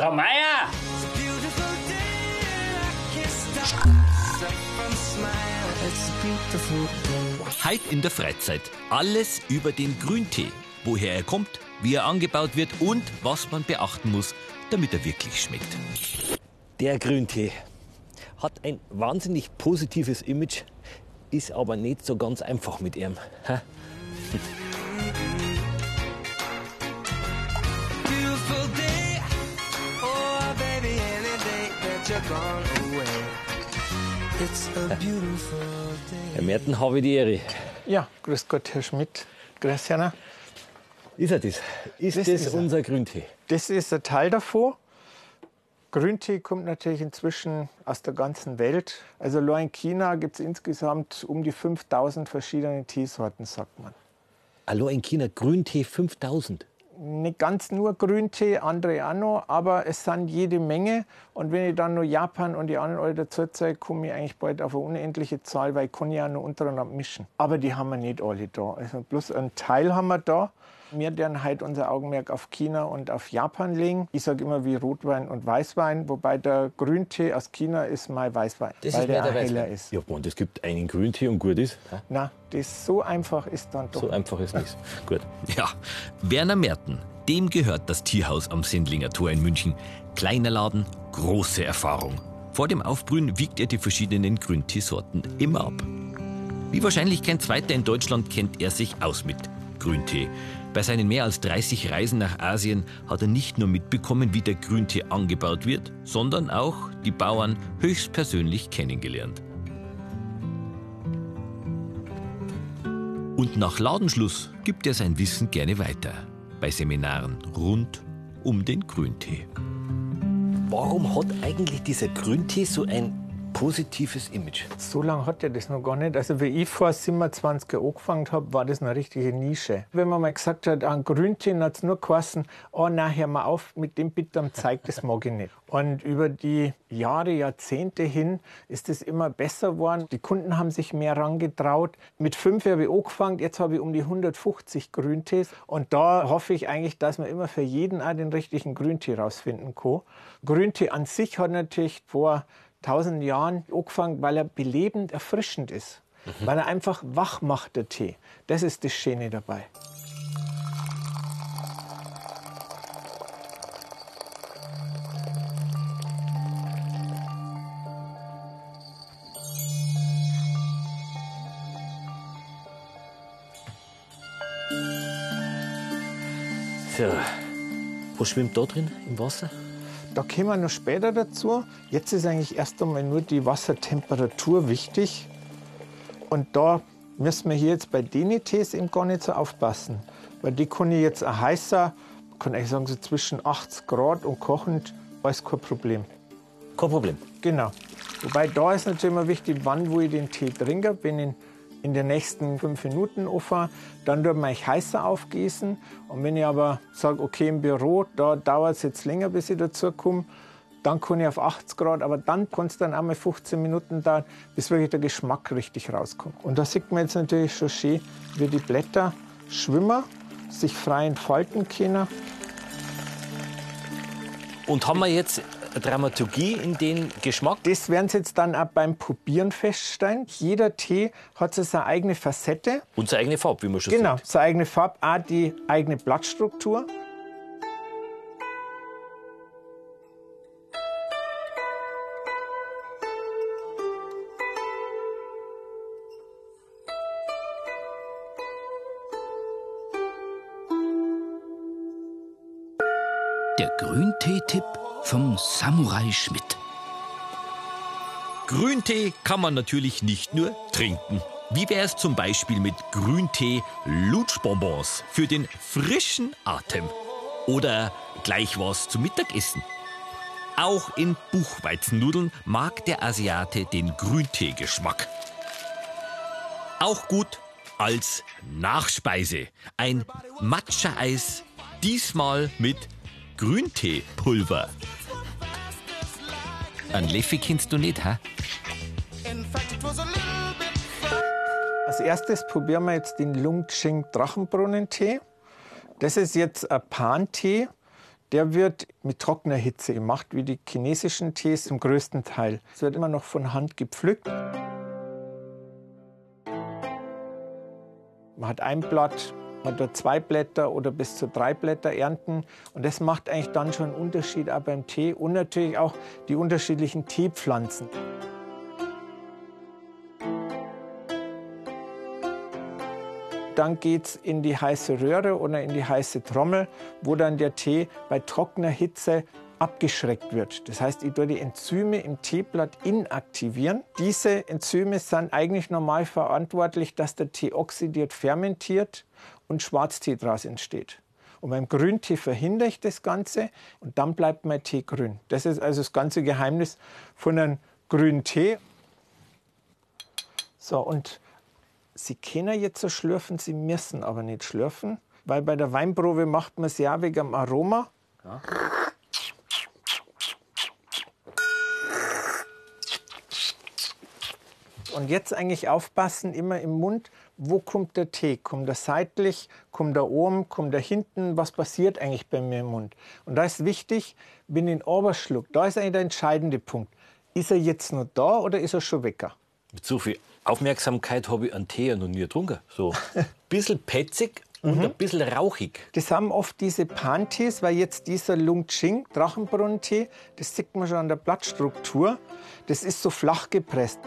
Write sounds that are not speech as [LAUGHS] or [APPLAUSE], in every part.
Frau Meier! Heute in der Freizeit. Alles über den Grüntee. Woher er kommt, wie er angebaut wird und was man beachten muss, damit er wirklich schmeckt. Der Grüntee hat ein wahnsinnig positives Image, ist aber nicht so ganz einfach mit ihm. Herr Merten, habe ich die Ehre. Ja, grüß Gott, Herr Schmidt. Grüß Jana. Ist er das? Ist Das das, ist er. unser Grüntee? Das ist ein Teil davon. Grüntee kommt natürlich inzwischen aus der ganzen Welt. Also nur in China gibt es insgesamt um die 5000 verschiedene Teesorten, sagt man. Hallo in China, Grüntee 5000. Nicht ganz nur Grüntee, andere auch noch, aber es sind jede Menge. Und wenn ich dann noch Japan und die anderen alle dazu komme ich eigentlich bald auf eine unendliche Zahl, weil ich kann ja noch untereinander mischen. Aber die haben wir nicht alle da. Also bloß einen Teil haben wir da. Wir werden heute unser Augenmerk auf China und auf Japan legen. Ich sage immer wie Rotwein und Weißwein, wobei der Grüntee aus China ist mein Weißwein, Das weil ist der der heller Weißwein. ist. Ja, und es gibt einen Grüntee und gut ist. hä? Na, das so einfach ist dann doch. So einfach ist nichts. [LAUGHS] Gut. Ja, Werner Merten, dem gehört das Tierhaus am Sendlinger Tor in München. Kleiner Laden, große Erfahrung. Vor dem Aufbrühen wiegt er die verschiedenen Grünteesorten immer ab. Wie wahrscheinlich kein zweiter in Deutschland kennt er sich aus mit Grüntee. Bei seinen mehr als 30 Reisen nach Asien hat er nicht nur mitbekommen, wie der Grüntee angebaut wird, sondern auch die Bauern höchstpersönlich kennengelernt. Und nach Ladenschluss gibt er sein Wissen gerne weiter. Bei Seminaren rund um den Grüntee. Warum hat eigentlich dieser Grüntee so ein positives Image? So lange hat er das noch gar nicht. Also, wie ich vor 27 Jahren angefangen habe, war das eine richtige Nische. Wenn man mal gesagt hat, an Grüntee hat es nur geheißen, oh, na, hör mal auf mit dem bitte am Zeig, das mag ich nicht. Und über die Jahre, Jahrzehnte hin ist es immer besser geworden. Die Kunden haben sich mehr rangetraut. Mit fünf habe ich angefangen, jetzt habe ich um die 150 Grüntees. Und da hoffe ich eigentlich, dass man immer für jeden auch den richtigen Grüntee rausfinden kann. Grüntee an sich hat natürlich vor tausend Jahren angefangen, weil er belebend erfrischend ist. Weil er einfach wach macht, der Tee. Das ist das Schöne dabei. So. Was schwimmt da drin im Wasser? Da kommen wir noch später dazu. Jetzt ist eigentlich erst einmal nur die Wassertemperatur wichtig. Und da müssen wir hier jetzt bei den Tees eben gar nicht so aufpassen. Weil die kann ich jetzt auch heißer, kann ich sagen, so zwischen 80 Grad und kochend, alles kein Problem. Kein Problem. Genau. Wobei da ist natürlich immer wichtig, wann wo ich den Tee trinke. Wenn ich in den nächsten fünf Minuten offen, dann tut man ich heißer aufgießen. Und wenn ich aber sage, okay, im Büro, da dauert es jetzt länger, bis ich dazu komme, dann kann ich auf 80 Grad, aber dann kann es dann einmal 15 Minuten dauern, bis wirklich der Geschmack richtig rauskommt. Und da sieht man jetzt natürlich schon schön, wie die Blätter schwimmen, sich frei entfalten können. Und haben wir jetzt Dramaturgie in den Geschmack? Das werden Sie jetzt dann auch beim Probieren feststellen. Jeder Tee hat so seine eigene Facette. Und seine eigene Farbe, wie man schon genau, Genau, seine eigene Farbe, auch die eigene Blattstruktur. Der Grüntee-Tipp vom Samurai Schmidt. Grüntee kann man natürlich nicht nur trinken. Wie wäre es zum Beispiel mit Grüntee Lutschbonbons für den frischen Atem? Oder gleich was zum Mittagessen? Auch in Buchweizennudeln mag der Asiate den Grüntee-Geschmack. Auch gut als Nachspeise. Ein Matcha-Eis, diesmal mit Grünteepulver. Ein Leffi kennst du nicht, hä? Als erstes probieren wir jetzt den Lungching Drachenbrunnentee. Das ist jetzt ein Pan-Tee. Der wird mit trockener Hitze gemacht, wie die chinesischen Tees zum größten Teil. Es wird immer noch von Hand gepflückt. Man hat ein Blatt, man hat zwei Blätter oder bis zu drei Blätter ernten. Und das macht eigentlich dann schon einen Unterschied auch beim Tee und natürlich auch die unterschiedlichen Teepflanzen. Dann geht es in die heiße Röhre oder in die heiße Trommel, wo dann der Tee bei trockener Hitze abgeschreckt wird. Das heißt, ich tue die Enzyme im Teeblatt inaktivieren. Diese Enzyme sind eigentlich normal verantwortlich, dass der Tee oxidiert, fermentiert und Schwarztee daraus entsteht. Und beim Grüntee verhindere ich das Ganze und dann bleibt mein Tee grün. Das ist also das ganze Geheimnis von einem grünen Tee. So, und Sie können jetzt so schlürfen, Sie müssen aber nicht schlürfen, weil bei der Weinprobe macht man es ja wegen dem Aroma. Ja. Und jetzt eigentlich aufpassen, immer im Mund, wo kommt der Tee? Kommt er seitlich, kommt er oben, kommt er hinten? Was passiert eigentlich bei mir im Mund? Und da ist wichtig, wenn ich ihn Oberschluck, da ist eigentlich der entscheidende Punkt. Ist er jetzt noch da oder ist er schon weg? Mit so viel Aufmerksamkeit habe ich einen Tee ja noch nie getrunken. So [LAUGHS] ein bisschen petzig und mhm. ein bisschen rauchig. Das haben oft diese Pantees, weil jetzt dieser Lungching, Drachenbrunnentee, das sieht man schon an der Blattstruktur, das ist so flach gepresst.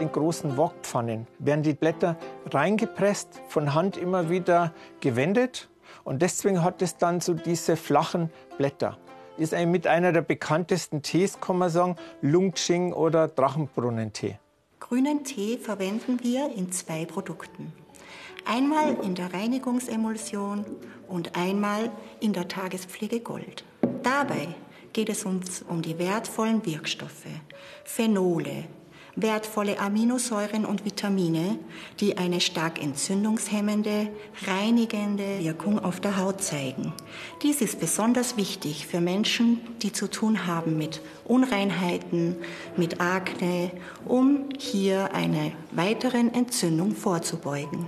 In großen Wokpfannen werden die Blätter reingepresst, von Hand immer wieder gewendet und deswegen hat es dann so diese flachen Blätter ist ein, mit einer der bekanntesten Tees, kann man sagen, Lungching oder Drachenbrunnentee. Grünen Tee verwenden wir in zwei Produkten. Einmal in der Reinigungsemulsion und einmal in der Tagespflege Gold. Dabei geht es uns um die wertvollen Wirkstoffe, Phenole, wertvolle Aminosäuren und Vitamine, die eine stark entzündungshemmende, reinigende Wirkung auf der Haut zeigen. Dies ist besonders wichtig für Menschen, die zu tun haben mit Unreinheiten, mit Akne, um hier einer weiteren Entzündung vorzubeugen.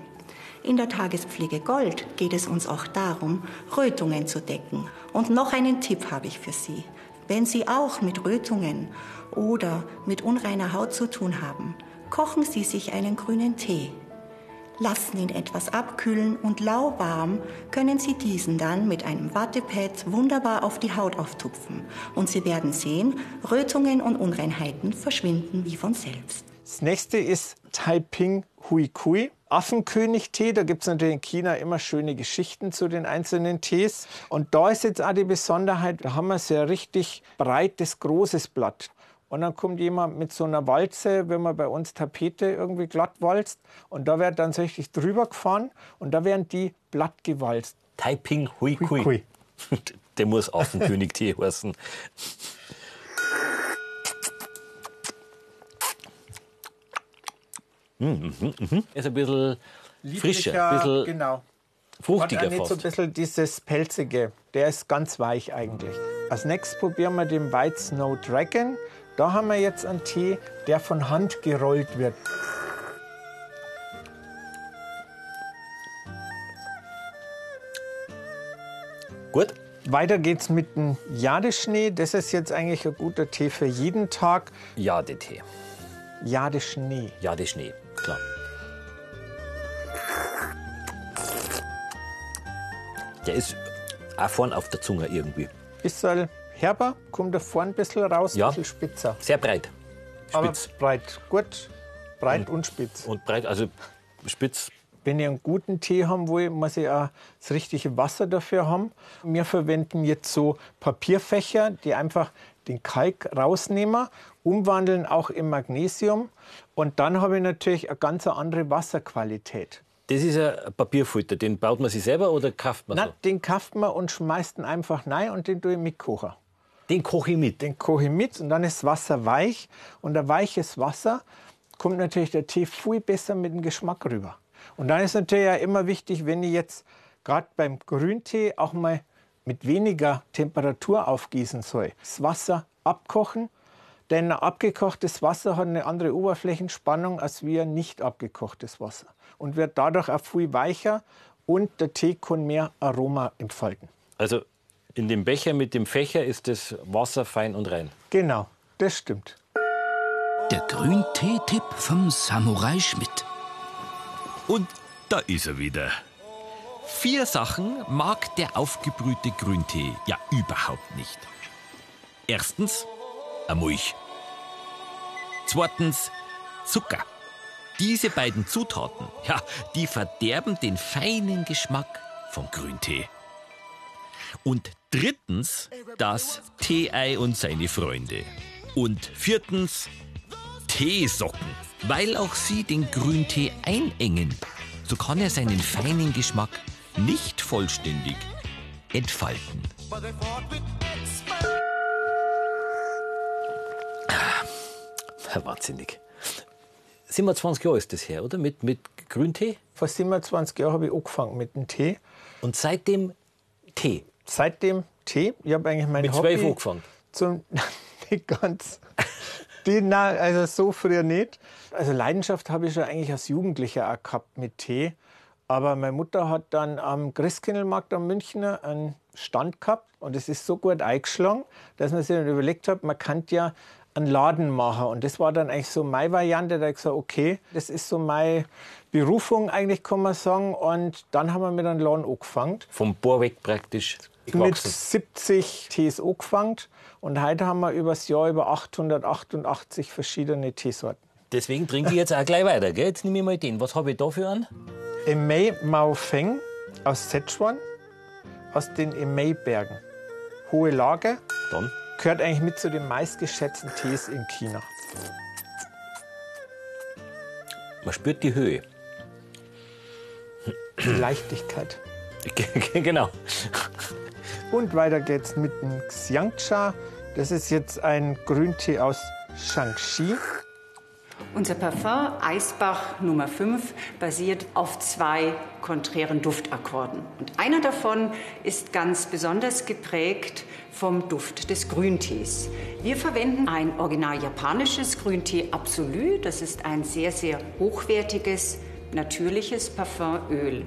In der Tagespflege Gold geht es uns auch darum, Rötungen zu decken. Und noch einen Tipp habe ich für Sie. Wenn Sie auch mit Rötungen oder mit unreiner Haut zu tun haben, kochen Sie sich einen grünen Tee. Lassen ihn etwas abkühlen und lauwarm können Sie diesen dann mit einem Wattepad wunderbar auf die Haut auftupfen. Und Sie werden sehen, Rötungen und Unreinheiten verschwinden wie von selbst. Das nächste ist Taiping Hui Kui. Affenkönig-Tee, da gibt es natürlich in China immer schöne Geschichten zu den einzelnen Tees. Und da ist jetzt auch die Besonderheit, da haben wir sehr richtig breites, großes Blatt. Und dann kommt jemand mit so einer Walze, wenn man bei uns Tapete irgendwie glatt walzt. Und da wird dann so richtig drüber gefahren und da werden die blatt gewalzt. Taiping Hui Kui. Hui. [LAUGHS] Der muss Affenkönig-Tee heißen. Mhm, mhm, mhm. Ist ein bisschen frischer, ein bisschen genau. fruchtiger Hat nicht so ein bisschen dieses pelzige. Der ist ganz weich eigentlich. Als nächstes probieren wir den White Snow Dragon. Da haben wir jetzt einen Tee, der von Hand gerollt wird. Gut. Weiter geht's mit dem Jadeschnee. Das ist jetzt eigentlich ein guter Tee für jeden Tag. Jadetee. Jadeschnee. Jadeschnee, klar. Der ist auch vorn auf der Zunge irgendwie. Bisschen herber, kommt da vorne ein bisschen raus, Ja. ein bisschen spitzer. Sehr breit. Aber Spitz. breit, gut, breit und, spitz. Und breit, also spitz Wenn ich einen guten Tee haben will, muss ich auch das richtige Wasser dafür haben. Wir verwenden jetzt so Papierfächer, die einfach den Kalk rausnehmen, umwandeln auch in Magnesium. Und dann habe ich natürlich eine ganz andere Wasserqualität. Das ist ein Papierfilter, den baut man sich selber oder kauft man Na, so? den kauft man und schmeißt ihn einfach rein und den tue ich mitkochen. Den koche ich mit. Den koche ich mit und dann ist das Wasser weich. Und ein weiches Wasser kommt natürlich der Tee viel besser mit dem Geschmack rüber. Und dann ist natürlich auch immer wichtig, wenn ich jetzt gerade beim Grüntee auch mal mit weniger Temperatur aufgießen soll. Das Wasser abkochen, denn ein abgekochtes Wasser hat eine andere Oberflächenspannung als wie ein nicht abgekochtes Wasser und wird dadurch auch viel weicher und der Tee kann mehr Aroma entfalten. Also in dem Becher mit dem Fächer ist das Wasser fein und rein. Genau, das stimmt. Der Grüntee-Tipp vom Samurai Schmidt. Und da ist er wieder. Vier Sachen mag der aufgebrühte Grüntee ja überhaupt nicht. Erstens, eine Milch. Zweitens, Zucker. Diese beiden Zutaten, ja, die verderben den feinen Geschmack vom Grüntee. Und drittens, das Teeei und seine Freunde. Und viertens, Teesocken, weil auch sie den Grüntee einengen. So kann er seinen feinen Geschmack nicht vollständig entfalten. Ja, Wahnsinnig. 27 Jahre ist das her, oder? Mit, mit Grüntee? Vor 27 Jahren habe ich angefangen mit dem Tee. Und seitdem Tee. Seitdem Tee. Ich habe eigentlich mein Mit Hobby zwölf angefangen. Zum, [LAUGHS] nicht ganz. Die, nein, also so früher nicht. Also Leidenschaft habe ich schon eigentlich als Jugendlicher auch gehabt mit Tee. Aber meine Mutter hat dann am Christkindlmarkt am Münchner einen Stand gehabt und es ist so gut eingeschlagen, dass man sich dann überlegt hat, man kann ja einen Laden machen. Und das war dann eigentlich so meine Variante. Da habe ich gesagt, okay, das ist so meine Berufung eigentlich, kann man sagen. Und dann haben wir mit einem Laden angefangen. Vom Bohr weg praktisch Mit gewachsen. 70 Tees angefangen. Und heute haben wir übers Jahr über 888 verschiedene Teesorten. Deswegen trinke ich jetzt auch gleich weiter. Gell? Jetzt nehme ich mal den. Was habe ich da für einen? Emei Mao Feng aus Sichuan, aus den Emei-Bergen. Hohe Lage, Dann. gehört eigentlich mit zu den meistgeschätzten Tees in China. Man spürt die Höhe. Die Leichtigkeit. [LAUGHS] genau. Und weiter geht's mit dem Xiangcha. Das ist jetzt ein Grüntee aus Shaanxi. Unser Parfum Eisbach Nummer 5 basiert auf zwei konträren Duftakkorden. Und einer davon ist ganz besonders geprägt vom Duft des Grüntees. Wir verwenden ein original japanisches Grüntee Absolu. Das ist ein sehr, sehr hochwertiges, natürliches Parfumöl.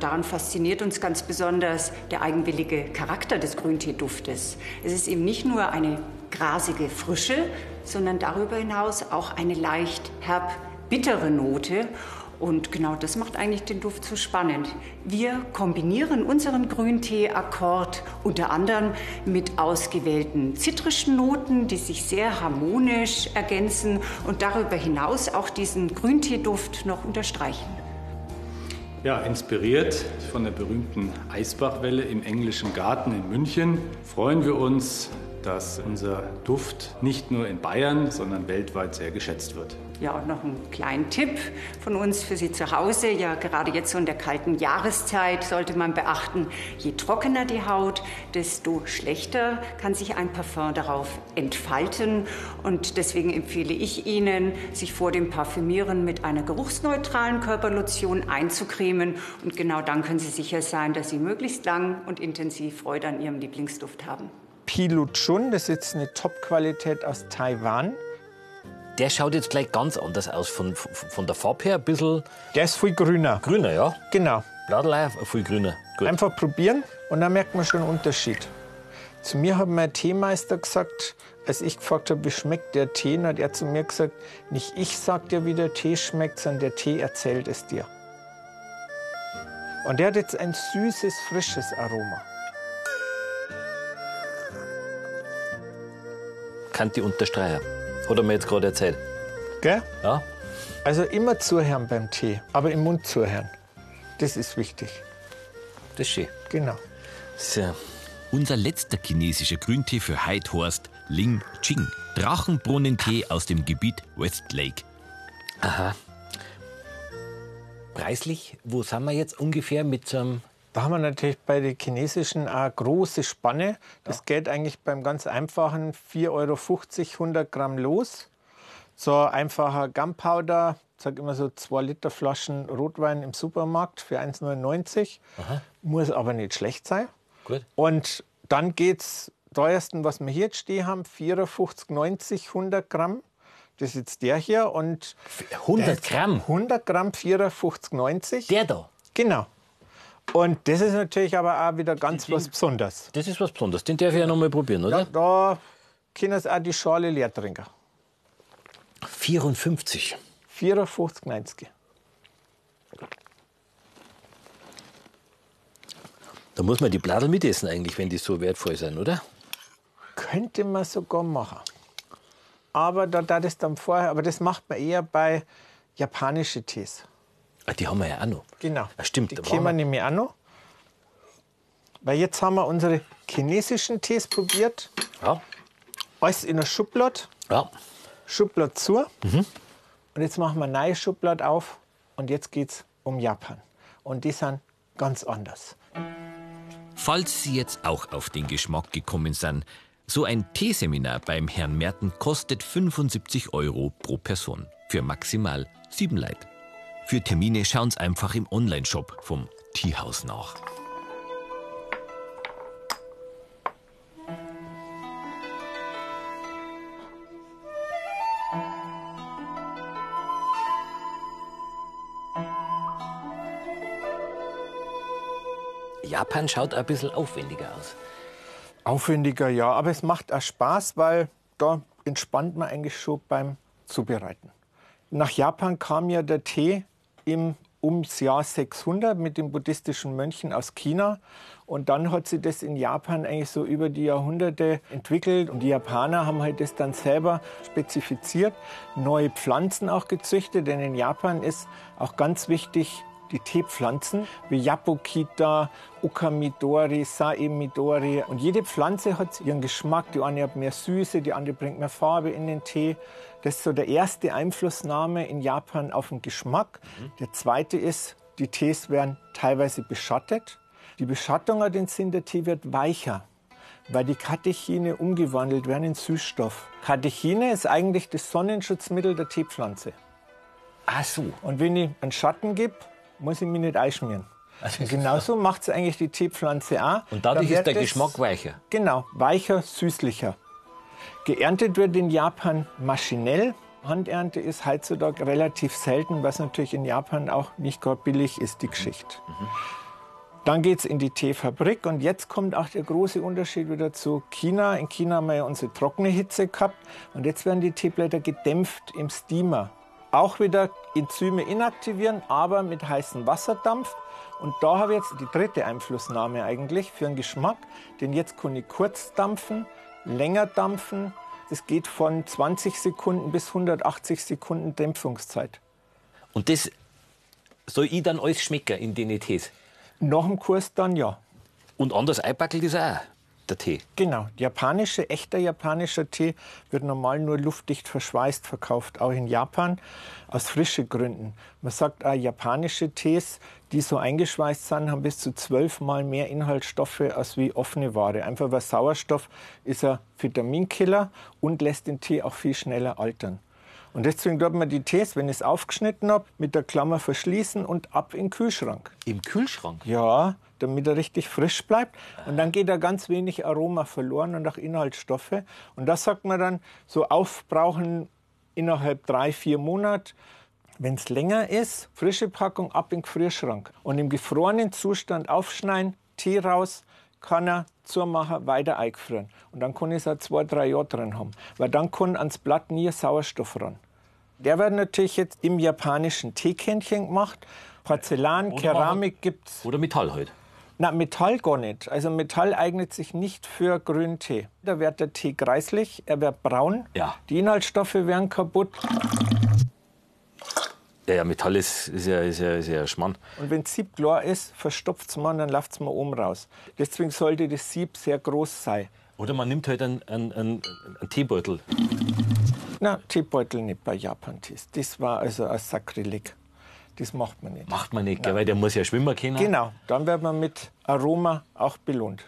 Daran fasziniert uns ganz besonders der eigenwillige Charakter des Grünteeduftes. Es ist eben nicht nur eine grasige Frische, sondern darüber hinaus auch eine leicht herb bittere Note. Und genau das macht eigentlich den Duft so spannend. Wir kombinieren unseren Grüntee-Akkord unter anderem mit ausgewählten zitrischen Noten, die sich sehr harmonisch ergänzen und darüber hinaus auch diesen Grünteeduft noch unterstreichen. Ja, inspiriert von der berühmten Eisbachwelle im englischen Garten in München freuen wir uns, dass unser Duft nicht nur in Bayern, sondern weltweit sehr geschätzt wird. Ja, und noch einen kleinen Tipp von uns für Sie zu Hause. Ja, gerade jetzt so in der kalten Jahreszeit sollte man beachten, je trockener die Haut, desto schlechter kann sich ein Parfum darauf entfalten. Und deswegen empfehle ich Ihnen, sich vor dem Parfümieren mit einer geruchsneutralen Körperlotion einzucremen. Und genau dann können Sie sicher sein, dass Sie möglichst lang und intensiv Freude an Ihrem Lieblingsduft haben. Pilu Chun, das ist jetzt eine Top-Qualität aus Taiwan. Der schaut jetzt gleich ganz anders aus. Von, von, von der Farbe her ein bisschen Der ist viel grüner. grüner, ja? Genau. Bladelei viel grüner. Gut. Einfach probieren und dann merkt man schon einen Unterschied. Zu mir hat mein Teemeister gesagt, als ich gefragt habe, wie schmeckt der Tee, dann hat er zu mir gesagt, nicht ich sag dir, wie der Tee schmeckt, sondern der Tee erzählt es dir. Und der hat jetzt ein süßes, frisches Aroma. Kann die unterstreichen. Hat er mir jetzt gerade erzählt. Gell? Ja? Also immer zuhören beim Tee, aber im Mund zuhören. Das ist wichtig. Das ist schön. Genau. So. Unser letzter chinesischer Grüntee für Heidhorst, Ling Ching. Drachenbrunnentee aus dem Gebiet Westlake. Preislich, wo sind wir jetzt ungefähr mit so einem. Da haben wir natürlich bei den chinesischen eine große Spanne. Das geht eigentlich beim ganz einfachen 4,50 Euro 100 Gramm los. So ein einfacher Gunpowder, ich sage immer so 2 Liter Flaschen Rotwein im Supermarkt für 1,99. Muss aber nicht schlecht sein. Gut. Und dann geht's teuersten, was wir hier jetzt stehen haben, 54,90 100 Gramm. Das ist jetzt der hier und 100 Gramm? 100 Gramm 54,90. Der da. Genau. Und das ist natürlich aber auch wieder ganz was Besonderes. Das ist was Besonderes. Den darf ich ja noch mal probieren, oder? Ja, da können Sie auch die Schale leer trinken. 54. 54,90. Da muss man die Bladel mitessen eigentlich, wenn die so wertvoll sind, oder? Könnte man sogar machen. Aber da, da das dann vorher, aber das macht man eher bei japanischen Tees. Ah, die haben wir ja auch noch. Genau. Ah, stimmt, Die da kennen wir waren wir- nämlich auch noch. Weil jetzt haben wir unsere chinesischen Tees probiert. Ja. Alles in der Schublade. Ja. Schublade zu. Mhm. Und jetzt machen wir eine neue Schublade auf. Und jetzt geht es um Japan. Und die sind ganz anders. Falls Sie jetzt auch auf den Geschmack gekommen sind, so ein Teeseminar beim Herrn Merten kostet 75 Euro pro Person für maximal sieben Leute. Für Termine schauen Sie einfach im Onlineshop vom Teehaus nach. Japan schaut ein bisschen aufwendiger aus. Aufwendiger, ja. Aber es macht auch Spaß, weil da entspannt man eigentlich schon beim Zubereiten. Nach Japan kam ja der Tee im ums Jahr 600 mit den buddhistischen Mönchen aus China. Und dann hat sich das in Japan eigentlich so über die Jahrhunderte entwickelt. Und die Japaner haben halt das dann selber spezifiziert, neue Pflanzen auch gezüchtet. Denn in Japan ist auch ganz wichtig, die Teepflanzen wie Yapokita, Okamidori, Saemidori. Und jede Pflanze hat ihren Geschmack. Die eine hat mehr Süße, die andere bringt mehr Farbe in den Tee. Das ist so der erste Einflussnahme in Japan auf den Geschmack. Der zweite ist, die Tees werden teilweise beschattet. Die Beschattung hat den Sinn, der Tee wird weicher, weil die Katechine umgewandelt werden in Süßstoff. Katechine ist eigentlich das Sonnenschutzmittel der Teepflanze. Ach so. Und wenn ich einen Schatten gebe, muss ich mich nicht einschmieren. Und genauso macht es eigentlich die Teepflanze auch. Und dadurch Dann ist der Geschmack weicher. Genau, weicher, süßlicher. Geerntet wird in Japan maschinell. Handernte ist heutzutage relativ selten, was natürlich in Japan auch nicht gerade billig ist, die Geschichte. Dann geht es in die Teefabrik und jetzt kommt auch der große Unterschied wieder zu China. In China haben wir ja unsere trockene Hitze gehabt und jetzt werden die Teeblätter gedämpft im Steamer. Auch wieder Enzyme inaktivieren, aber mit heißem Wasserdampf. Und da habe ich jetzt die dritte Einflussnahme eigentlich für den Geschmack. Denn jetzt kann ich kurz dampfen, länger dampfen. Das geht von 20 Sekunden bis 180 Sekunden Dämpfungszeit. Und das soll ich dann alles schmecken in den Tees. Nach dem Kurs dann ja. Und anders einpackelt ist auch der Tee. Genau, japanische, echter japanischer Tee wird normal nur luftdicht verschweißt verkauft, auch in Japan, aus frischen Gründen. Man sagt auch, japanische Tees, die so eingeschweißt sind, haben bis zu zwölfmal mehr Inhaltsstoffe als wie offene Ware. Einfach weil Sauerstoff ist ein Vitaminkiller und lässt den Tee auch viel schneller altern. Und deswegen tut man die Tees, wenn ich es aufgeschnitten habe, mit der Klammer verschließen und ab in den Kühlschrank. Im Kühlschrank? Ja, damit er richtig frisch bleibt. Und dann geht da ganz wenig Aroma verloren und auch Inhaltsstoffe. Und das sagt man dann, so aufbrauchen innerhalb drei, vier Monate. Wenn es länger ist, frische Packung ab in den Gefrierschrank. Und im gefrorenen Zustand aufschneiden, Tee raus, kann er zumachen, weiter eingefrieren. Und dann kann ich es auch zwei, drei Jahre drin haben. Weil dann kann ans Blatt nie Sauerstoff ran. Der wird natürlich jetzt im japanischen Teekännchen gemacht. Porzellan, Keramik gibt's. Oder Metall halt. Na, Metall gar nicht. Also Metall eignet sich nicht für Grüntee. Da wird der Tee kreislich, er wird braun, Ja. die Inhaltsstoffe werden kaputt. Ja, ja, Metall ist, ist, ja, ist, ja, ist ja Schmarrn. Und wenn das Sieb klar ist, verstopft es man, dann läuft es mal oben raus. Deswegen sollte das Sieb sehr groß sein. Oder man nimmt halt einen, einen, einen, einen Teebeutel. Na, Teebeutel nicht bei Japan-Tees. Das war also ein Sakrileg. Das macht man nicht. Macht man nicht, gell, weil der muss ja schwimmen können. Genau, dann wird man mit Aroma auch belohnt.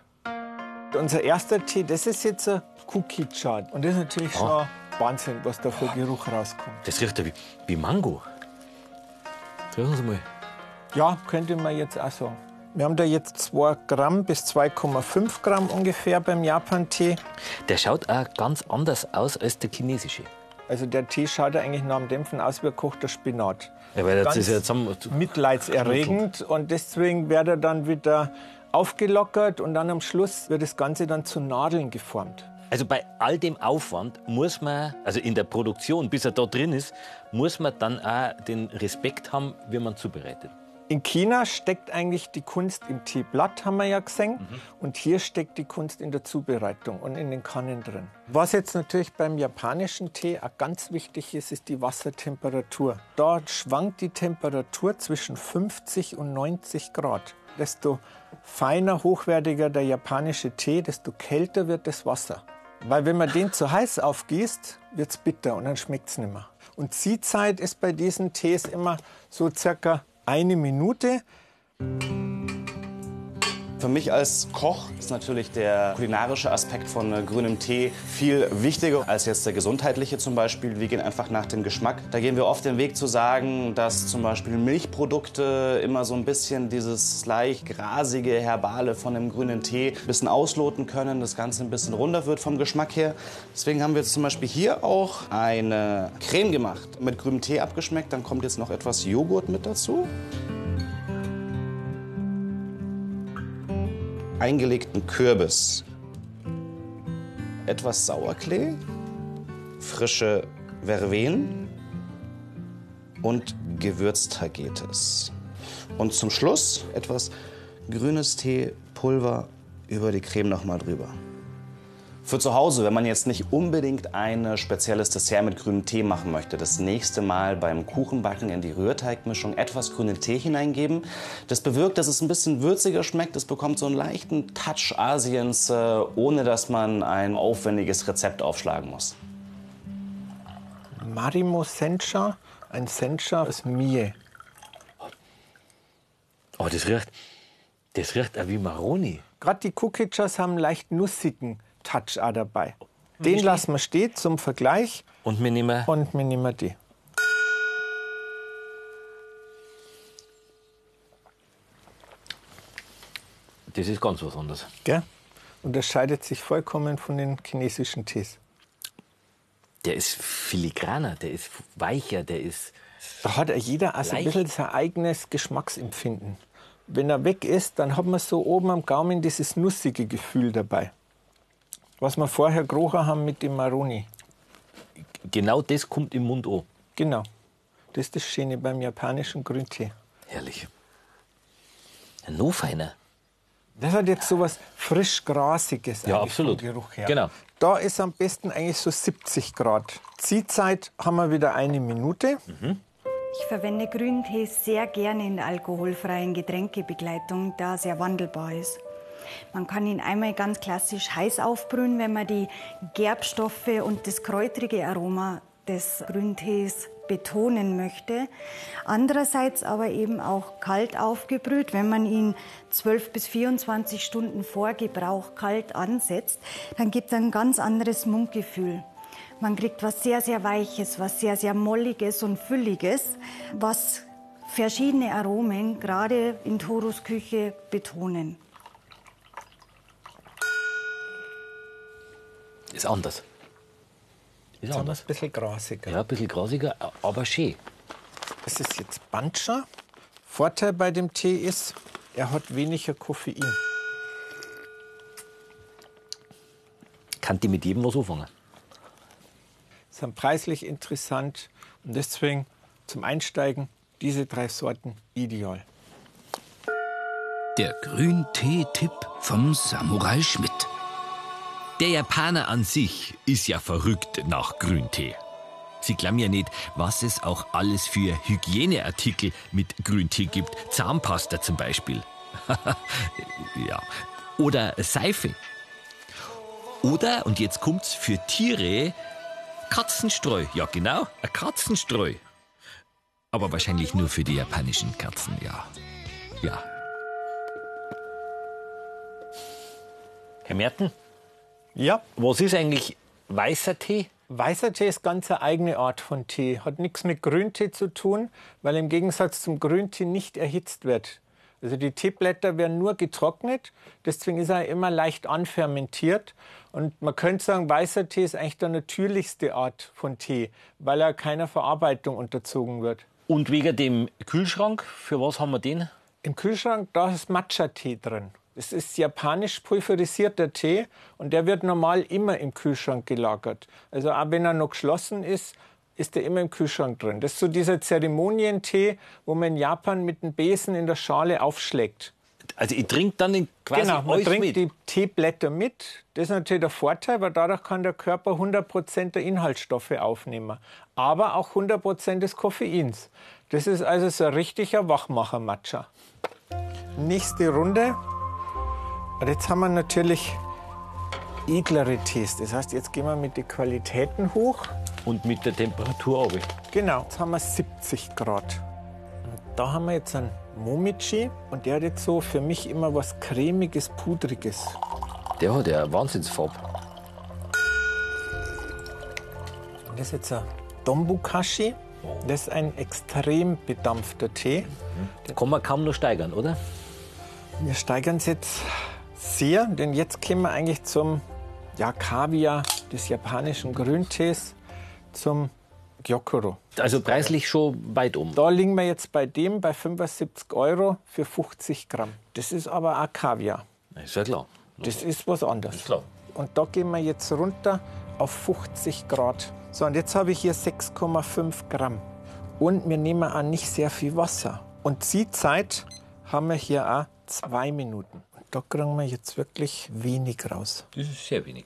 Unser erster Tee, das ist jetzt ein Cookie Chart. Und das ist natürlich schon Wahnsinn, was da für Geruch rauskommt. Das riecht ja wie, wie Mango. Riechen Sie mal. Ja, könnte man jetzt auch sagen. Wir haben da jetzt 2 Gramm bis 2,5 Gramm ungefähr beim Japan-Tee. Der schaut auch ganz anders aus als der chinesische. Also der Tee schaut ja eigentlich nach dem Dämpfen aus wie ein gekochter Spinat. Ja, das Ganz ist ja zusammen, Mitleidserregend und deswegen wird er dann wieder aufgelockert und dann am Schluss wird das Ganze dann zu Nadeln geformt. Also bei all dem Aufwand muss man, also in der Produktion, bis er da drin ist, muss man dann auch den Respekt haben, wie man zubereitet. In China steckt eigentlich die Kunst im Teeblatt, haben wir ja gesehen. Und hier steckt die Kunst in der Zubereitung und in den Kannen drin. Was jetzt natürlich beim japanischen Tee auch ganz wichtig ist, ist die Wassertemperatur. Dort schwankt die Temperatur zwischen 50 und 90 Grad. Desto feiner, hochwertiger der japanische Tee, desto kälter wird das Wasser. Weil wenn man den zu heiß aufgießt, wird es bitter und dann schmeckt es nicht mehr. Und Ziehzeit ist bei diesen Tees immer so circa eine Minute. Für mich als Koch ist natürlich der kulinarische Aspekt von äh, grünem Tee viel wichtiger als jetzt der gesundheitliche zum Beispiel. Wir gehen einfach nach dem Geschmack. Da gehen wir oft den Weg zu sagen, dass zum Beispiel Milchprodukte immer so ein bisschen dieses leicht grasige, herbale von dem grünen Tee ein bisschen ausloten können, das Ganze ein bisschen runder wird vom Geschmack her. Deswegen haben wir jetzt zum Beispiel hier auch eine Creme gemacht, mit grünem Tee abgeschmeckt. Dann kommt jetzt noch etwas Joghurt mit dazu. Eingelegten Kürbis, etwas Sauerklee, frische Verven und Gewürztagetes. Und zum Schluss etwas grünes Teepulver über die Creme nochmal drüber. Für zu Hause, wenn man jetzt nicht unbedingt ein spezielles Dessert mit grünem Tee machen möchte, das nächste Mal beim Kuchenbacken in die Rührteigmischung etwas grünen Tee hineingeben. Das bewirkt, dass es ein bisschen würziger schmeckt. Es bekommt so einen leichten Touch Asiens, äh, ohne dass man ein aufwendiges Rezept aufschlagen muss. Marimo Sencha, ein Sencha aus Mie. Oh, das riecht, das riecht wie Maroni. Gerade die Kukichas haben leicht nussigen Touch auch dabei. Den lassen wir stehen zum Vergleich Und wir nehmen und wir nehmen die. Das ist ganz was anderes. Gell? Unterscheidet sich vollkommen von den chinesischen Tees. Der ist filigraner, der ist weicher, der ist. Da hat jeder also ein bisschen sein eigenes Geschmacksempfinden. Wenn er weg ist, dann hat man so oben am Gaumen dieses nussige Gefühl dabei. Was wir vorher gerochen haben mit dem Maroni. Genau das kommt im Mund an. Genau. Das ist das Schöne beim japanischen Grüntee. Herrlich. Ja, noch feiner. Das hat jetzt so was frisch Grasiges Ja, eigentlich absolut. vom Geruch her. Genau. Da ist am besten eigentlich so 70 Grad. Ziehzeit haben wir wieder eine Minute. Ich verwende Grüntee sehr gerne in der alkoholfreien Getränkebegleitung, da sehr wandelbar ist. Man kann ihn einmal ganz klassisch heiß aufbrühen, wenn man die Gerbstoffe und das kräutrige Aroma des Grüntees betonen möchte. Andererseits aber eben auch kalt aufgebrüht, wenn man ihn 12 bis 24 Stunden vor Gebrauch kalt ansetzt, dann gibt es ein ganz anderes Mundgefühl. Man kriegt was sehr, sehr Weiches, was sehr, sehr Molliges und Fülliges, was verschiedene Aromen gerade in Toros Küche betonen. Ist anders. Ist Ein anders. bisschen grasiger. Ja, ein bisschen grasiger, aber schön. Das ist jetzt Bancha. Vorteil bei dem Tee ist, er hat weniger Koffein. Kann die mit jedem was anfangen? Sind preislich interessant und deswegen zum Einsteigen diese drei Sorten ideal. Der Grüntee-Tipp vom Samurai Schmidt. Der Japaner an sich ist ja verrückt nach Grüntee. Sie glauben ja nicht, was es auch alles für Hygieneartikel mit Grüntee gibt. Zahnpasta zum Beispiel. [LAUGHS] ja. Oder Seife. Oder, und jetzt kommt's, für Tiere Katzenstreu. Ja, genau, ein Katzenstreu. Aber wahrscheinlich nur für die japanischen Katzen, ja. Ja. Herr Merten, Ja, was ist eigentlich weißer Tee? weißer Tee ist ganz eine eigene Art von Tee. Hat nichts mit Grüntee zu tun, weil im Gegensatz zum Grüntee nicht erhitzt wird. Also die Teeblätter werden nur getrocknet, deswegen ist er immer leicht anfermentiert. Und man könnte sagen, weißer Tee ist eigentlich der natürlichste Art von Tee, weil er keiner Verarbeitung unterzogen wird. Und wegen dem Kühlschrank, für was haben wir den? Im Kühlschrank, da ist Matcha-Tee drin. Das ist japanisch pulverisierter Tee und der wird normal immer im Kühlschrank gelagert. Also auch wenn er noch geschlossen ist, ist er immer im Kühlschrank drin. Das ist so dieser Zeremonientee, wo man in Japan mit dem Besen in der Schale aufschlägt. Also ich trinke dann den quasi genau, man trinkt mit. die Teeblätter mit. Das ist natürlich der Vorteil, weil dadurch kann der Körper 100% der Inhaltsstoffe aufnehmen. Aber auch 100% des Koffeins. Das ist also so ein richtiger Wachmacher-Matcha. Nächste Runde. Und jetzt haben wir natürlich edlere Tees. Das heißt, jetzt gehen wir mit den Qualitäten hoch. Und mit der Temperatur runter. Genau, jetzt haben wir 70 Grad. Und da haben wir jetzt einen Momichi und der hat jetzt so für mich immer was cremiges, pudriges. Der hat ja eine Wahnsinnsfarbe. Und das ist jetzt ein Dombukashi. Das ist ein extrem bedampfter Tee. Kann man kaum noch steigern, oder? Wir steigern es jetzt sehr, denn jetzt kommen wir eigentlich zum ja, Kaviar des japanischen Grüntees, zum Gyokuro. Also preislich schon weit um. Da liegen wir jetzt bei dem bei 75 Euro für 50 Gramm. Das ist aber auch Kaviar. Ist ja klar. Das ist was anderes. klar. Und da gehen wir jetzt runter auf 50 Grad. So, und jetzt habe ich hier 6,5 Gramm. Und wir nehmen auch nicht sehr viel Wasser. Und Ziehzeit haben wir hier auch zwei Minuten. Da kriegen wir jetzt wirklich wenig raus. Das ist sehr wenig.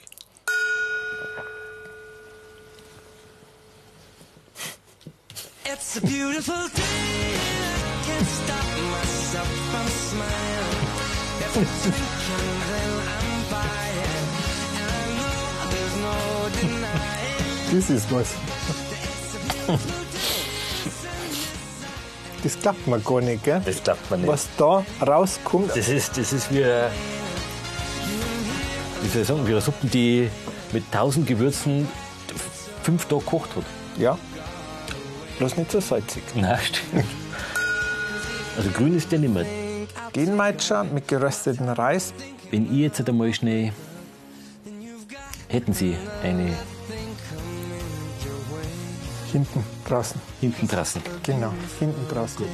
It's a beautiful day. I can't stop myself from smiling. If it's weekend, then I'm fine. And I know there's no denying. [LAUGHS] Das ist was. Das klappt mir gar nicht, gell? Das klappt man nicht. Was da rauskommt. Das ist, das ist wie, eine- wie soll ich sagen, wie eine Suppe, die mit tausend Gewürzen fünf Tage gekocht hat. Ja. Bloß nicht so salzig. Nein, stimmt. Also grün ist der nicht mehr. Genmaitscher mit gerösteten Reis. Wenn ich jetzt einmal schnell. Hätten Sie eine Hinten draußen. hinten draußen. Genau, hinten draußen.